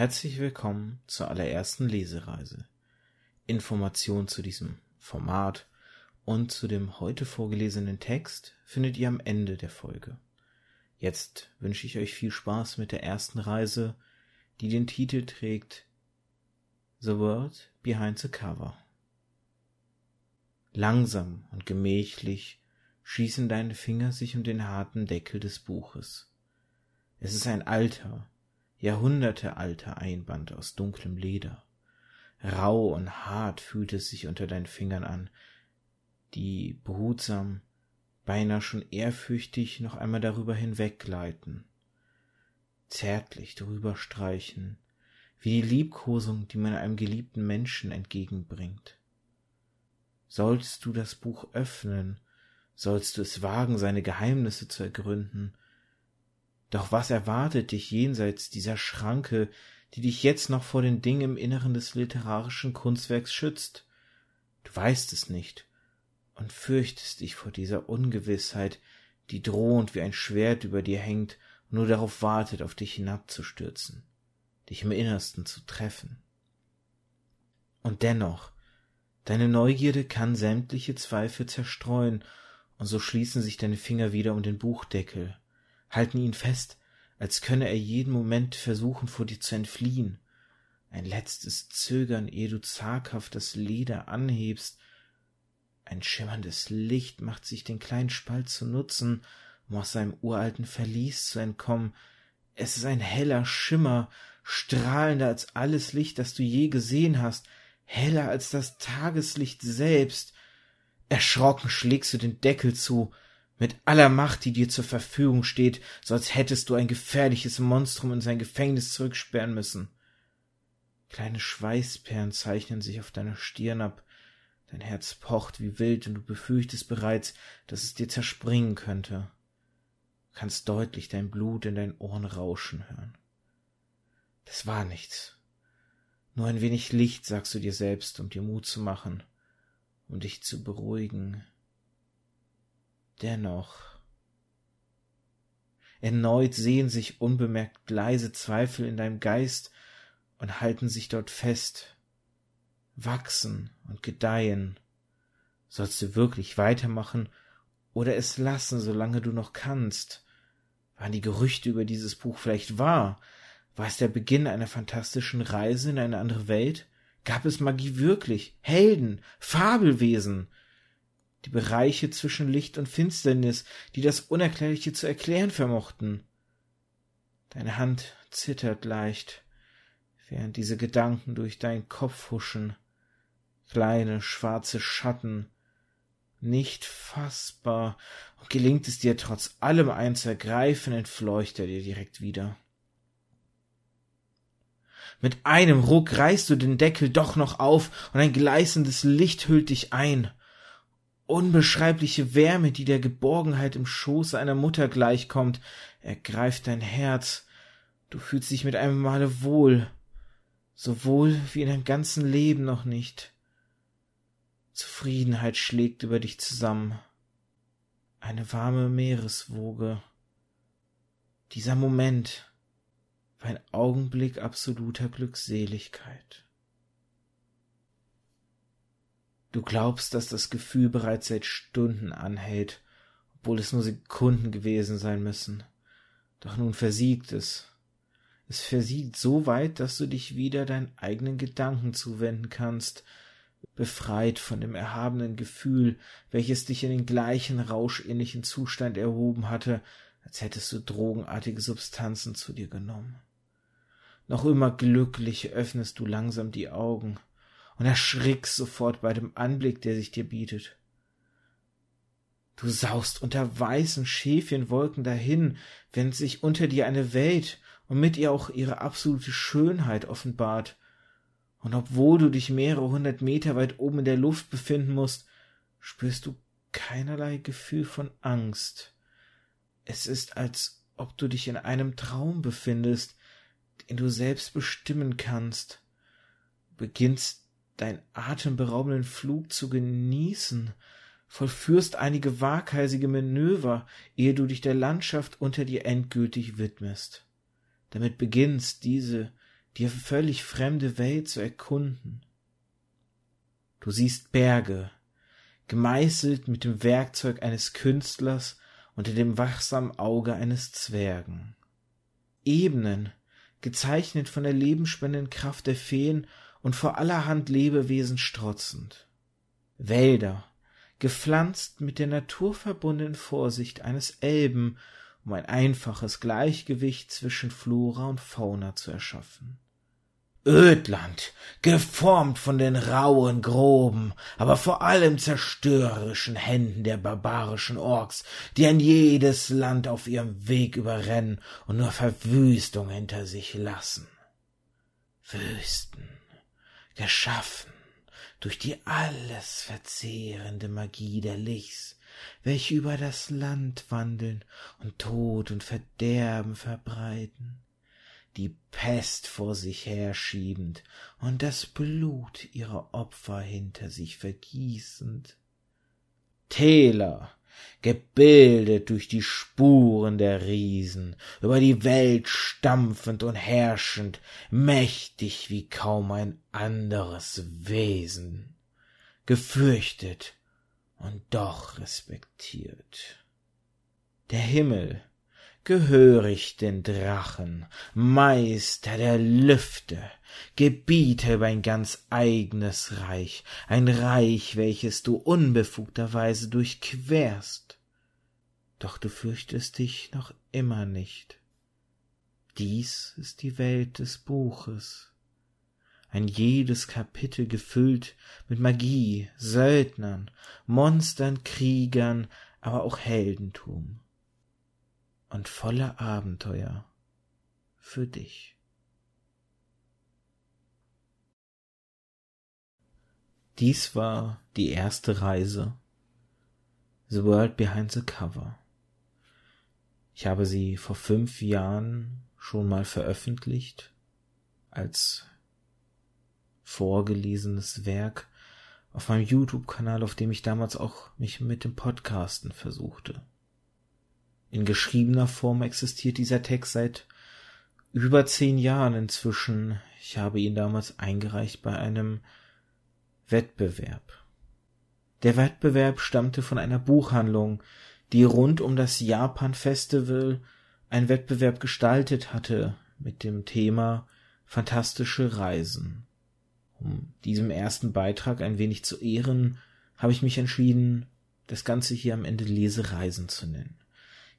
Herzlich willkommen zur allerersten Lesereise. Informationen zu diesem Format und zu dem heute vorgelesenen Text findet ihr am Ende der Folge. Jetzt wünsche ich euch viel Spaß mit der ersten Reise, die den Titel trägt The World Behind the Cover. Langsam und gemächlich schießen deine Finger sich um den harten Deckel des Buches. Es ist ein alter, jahrhundertealter Einband aus dunklem Leder. Rau und hart fühlt es sich unter deinen Fingern an, die behutsam, beinahe schon ehrfürchtig noch einmal darüber hinweggleiten, zärtlich drüber streichen, wie die Liebkosung, die man einem geliebten Menschen entgegenbringt. Sollst du das Buch öffnen, sollst du es wagen, seine Geheimnisse zu ergründen, doch was erwartet dich jenseits dieser Schranke, die dich jetzt noch vor den Dingen im Inneren des literarischen Kunstwerks schützt? Du weißt es nicht und fürchtest dich vor dieser Ungewissheit, die drohend wie ein Schwert über dir hängt und nur darauf wartet, auf dich hinabzustürzen, dich im Innersten zu treffen. Und dennoch, deine Neugierde kann sämtliche Zweifel zerstreuen, und so schließen sich deine Finger wieder um den Buchdeckel, halten ihn fest, als könne er jeden Moment versuchen, vor dir zu entfliehen. Ein letztes Zögern, ehe du zaghaft das Leder anhebst. Ein schimmerndes Licht macht sich den kleinen Spalt zu nutzen, um aus seinem uralten Verlies zu entkommen. Es ist ein heller Schimmer, strahlender als alles Licht, das du je gesehen hast, heller als das Tageslicht selbst. Erschrocken schlägst du den Deckel zu, mit aller Macht, die dir zur Verfügung steht, so als hättest du ein gefährliches Monstrum in sein Gefängnis zurücksperren müssen. Kleine Schweißperlen zeichnen sich auf deiner Stirn ab, dein Herz pocht wie wild und du befürchtest bereits, dass es dir zerspringen könnte. Du kannst deutlich dein Blut in deinen Ohren rauschen hören. Das war nichts. Nur ein wenig Licht, sagst du dir selbst, um dir Mut zu machen, um dich zu beruhigen, Dennoch. Erneut sehen sich unbemerkt leise Zweifel in deinem Geist und halten sich dort fest, wachsen und gedeihen. Sollst du wirklich weitermachen oder es lassen, solange du noch kannst? Waren die Gerüchte über dieses Buch vielleicht wahr? War es der Beginn einer fantastischen Reise in eine andere Welt? Gab es Magie wirklich? Helden? Fabelwesen? Die Bereiche zwischen Licht und Finsternis, die das Unerklärliche zu erklären vermochten. Deine Hand zittert leicht, während diese Gedanken durch deinen Kopf huschen, kleine schwarze Schatten, nicht fassbar, und gelingt es dir trotz allem ein zu ergreifen, entfleucht er dir direkt wieder. Mit einem Ruck reißt du den Deckel doch noch auf, und ein gleißendes Licht hüllt dich ein unbeschreibliche Wärme, die der Geborgenheit im Schoße einer Mutter gleichkommt, ergreift dein Herz. Du fühlst dich mit einem Male wohl, so wohl wie in deinem ganzen Leben noch nicht. Zufriedenheit schlägt über dich zusammen. Eine warme Meereswoge. Dieser Moment war ein Augenblick absoluter Glückseligkeit. Du glaubst, dass das Gefühl bereits seit Stunden anhält, obwohl es nur Sekunden gewesen sein müssen. Doch nun versiegt es. Es versiegt so weit, dass du dich wieder deinen eigenen Gedanken zuwenden kannst, befreit von dem erhabenen Gefühl, welches dich in den gleichen rauschähnlichen Zustand erhoben hatte, als hättest du drogenartige Substanzen zu dir genommen. Noch immer glücklich öffnest du langsam die Augen und erschrickst sofort bei dem Anblick, der sich dir bietet. Du saust unter weißen Schäfchenwolken dahin, während sich unter dir eine Welt und mit ihr auch ihre absolute Schönheit offenbart. Und obwohl du dich mehrere hundert Meter weit oben in der Luft befinden musst, spürst du keinerlei Gefühl von Angst. Es ist, als ob du dich in einem Traum befindest, den du selbst bestimmen kannst. Du beginnst deinen atemberaubenden Flug zu genießen, vollführst einige waghalsige Manöver, ehe du dich der Landschaft unter dir endgültig widmest. Damit beginnst diese die völlig fremde Welt zu erkunden. Du siehst Berge, gemeißelt mit dem Werkzeug eines Künstlers unter dem wachsamen Auge eines Zwergen. Ebenen, gezeichnet von der lebensspendenden Kraft der Feen und vor allerhand Lebewesen strotzend. Wälder, gepflanzt mit der naturverbundenen Vorsicht eines Elben, um ein einfaches Gleichgewicht zwischen Flora und Fauna zu erschaffen. Ödland, geformt von den rauen, groben, aber vor allem zerstörerischen Händen der barbarischen Orks, die ein jedes Land auf ihrem Weg überrennen und nur Verwüstung hinter sich lassen. Wüsten, geschaffen durch die alles verzehrende Magie der Lichs, welche über das Land wandeln und Tod und Verderben verbreiten die Pest vor sich herschiebend und das Blut ihrer Opfer hinter sich vergießend. Täler, gebildet durch die Spuren der Riesen, über die Welt stampfend und herrschend, mächtig wie kaum ein anderes Wesen, gefürchtet und doch respektiert. Der Himmel, gehörig den Drachen, Meister der Lüfte, Gebieter über ein ganz eigenes Reich, ein Reich, welches du unbefugterweise durchquerst. Doch du fürchtest dich noch immer nicht. Dies ist die Welt des Buches, ein jedes Kapitel gefüllt mit Magie, Söldnern, Monstern, Kriegern, aber auch Heldentum und voller Abenteuer für dich. Dies war die erste Reise The World Behind the Cover. Ich habe sie vor fünf Jahren schon mal veröffentlicht als vorgelesenes Werk auf meinem YouTube-Kanal, auf dem ich damals auch mich mit dem Podcasten versuchte. In geschriebener Form existiert dieser Text seit über zehn Jahren inzwischen. Ich habe ihn damals eingereicht bei einem Wettbewerb. Der Wettbewerb stammte von einer Buchhandlung, die rund um das Japan Festival einen Wettbewerb gestaltet hatte mit dem Thema fantastische Reisen. Um diesem ersten Beitrag ein wenig zu ehren, habe ich mich entschieden, das Ganze hier am Ende Lesereisen zu nennen.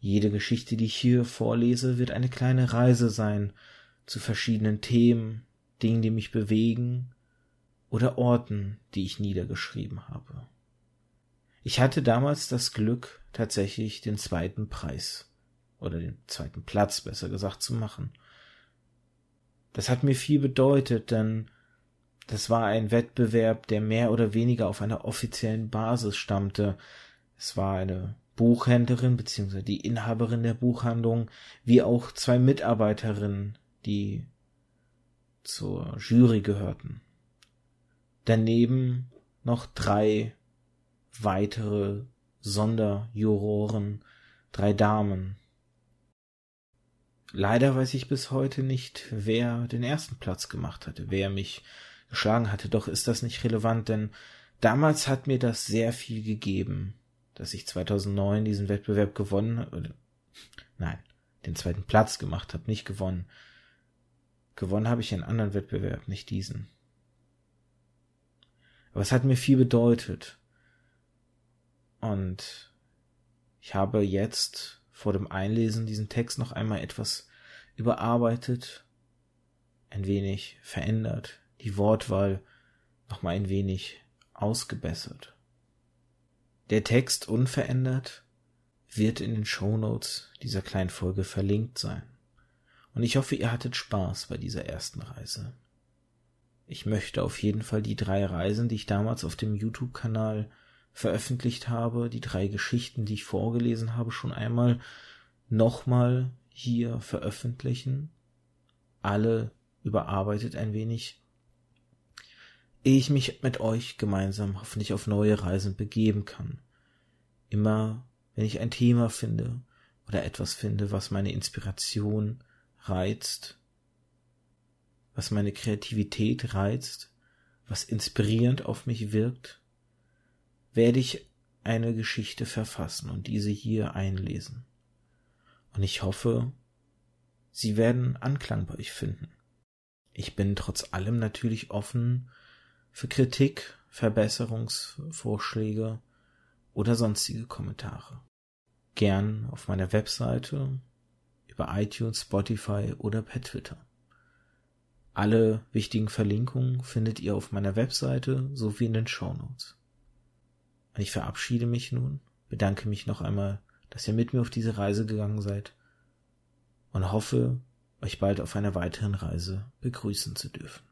Jede Geschichte, die ich hier vorlese, wird eine kleine Reise sein zu verschiedenen Themen, Dingen, die mich bewegen oder Orten, die ich niedergeschrieben habe. Ich hatte damals das Glück, tatsächlich den zweiten Preis oder den zweiten Platz, besser gesagt, zu machen. Das hat mir viel bedeutet, denn das war ein Wettbewerb, der mehr oder weniger auf einer offiziellen Basis stammte. Es war eine Buchhändlerin bzw. die Inhaberin der Buchhandlung, wie auch zwei Mitarbeiterinnen, die zur Jury gehörten. Daneben noch drei weitere Sonderjuroren, drei Damen. Leider weiß ich bis heute nicht, wer den ersten Platz gemacht hatte, wer mich geschlagen hatte, doch ist das nicht relevant, denn damals hat mir das sehr viel gegeben dass ich 2009 diesen Wettbewerb gewonnen habe. Nein, den zweiten Platz gemacht habe, nicht gewonnen. Gewonnen habe ich einen anderen Wettbewerb, nicht diesen. Aber es hat mir viel bedeutet. Und ich habe jetzt vor dem Einlesen diesen Text noch einmal etwas überarbeitet, ein wenig verändert, die Wortwahl noch mal ein wenig ausgebessert. Der Text unverändert wird in den Shownotes dieser kleinen Folge verlinkt sein. Und ich hoffe, ihr hattet Spaß bei dieser ersten Reise. Ich möchte auf jeden Fall die drei Reisen, die ich damals auf dem YouTube-Kanal veröffentlicht habe, die drei Geschichten, die ich vorgelesen habe, schon einmal nochmal hier veröffentlichen. Alle überarbeitet ein wenig ehe ich mich mit euch gemeinsam hoffentlich auf neue Reisen begeben kann. Immer, wenn ich ein Thema finde oder etwas finde, was meine Inspiration reizt, was meine Kreativität reizt, was inspirierend auf mich wirkt, werde ich eine Geschichte verfassen und diese hier einlesen. Und ich hoffe, Sie werden Anklang bei euch finden. Ich bin trotz allem natürlich offen für Kritik, Verbesserungsvorschläge oder sonstige Kommentare. Gern auf meiner Webseite, über iTunes, Spotify oder per Twitter. Alle wichtigen Verlinkungen findet ihr auf meiner Webseite sowie in den Show Notes. Ich verabschiede mich nun, bedanke mich noch einmal, dass ihr mit mir auf diese Reise gegangen seid und hoffe, euch bald auf einer weiteren Reise begrüßen zu dürfen.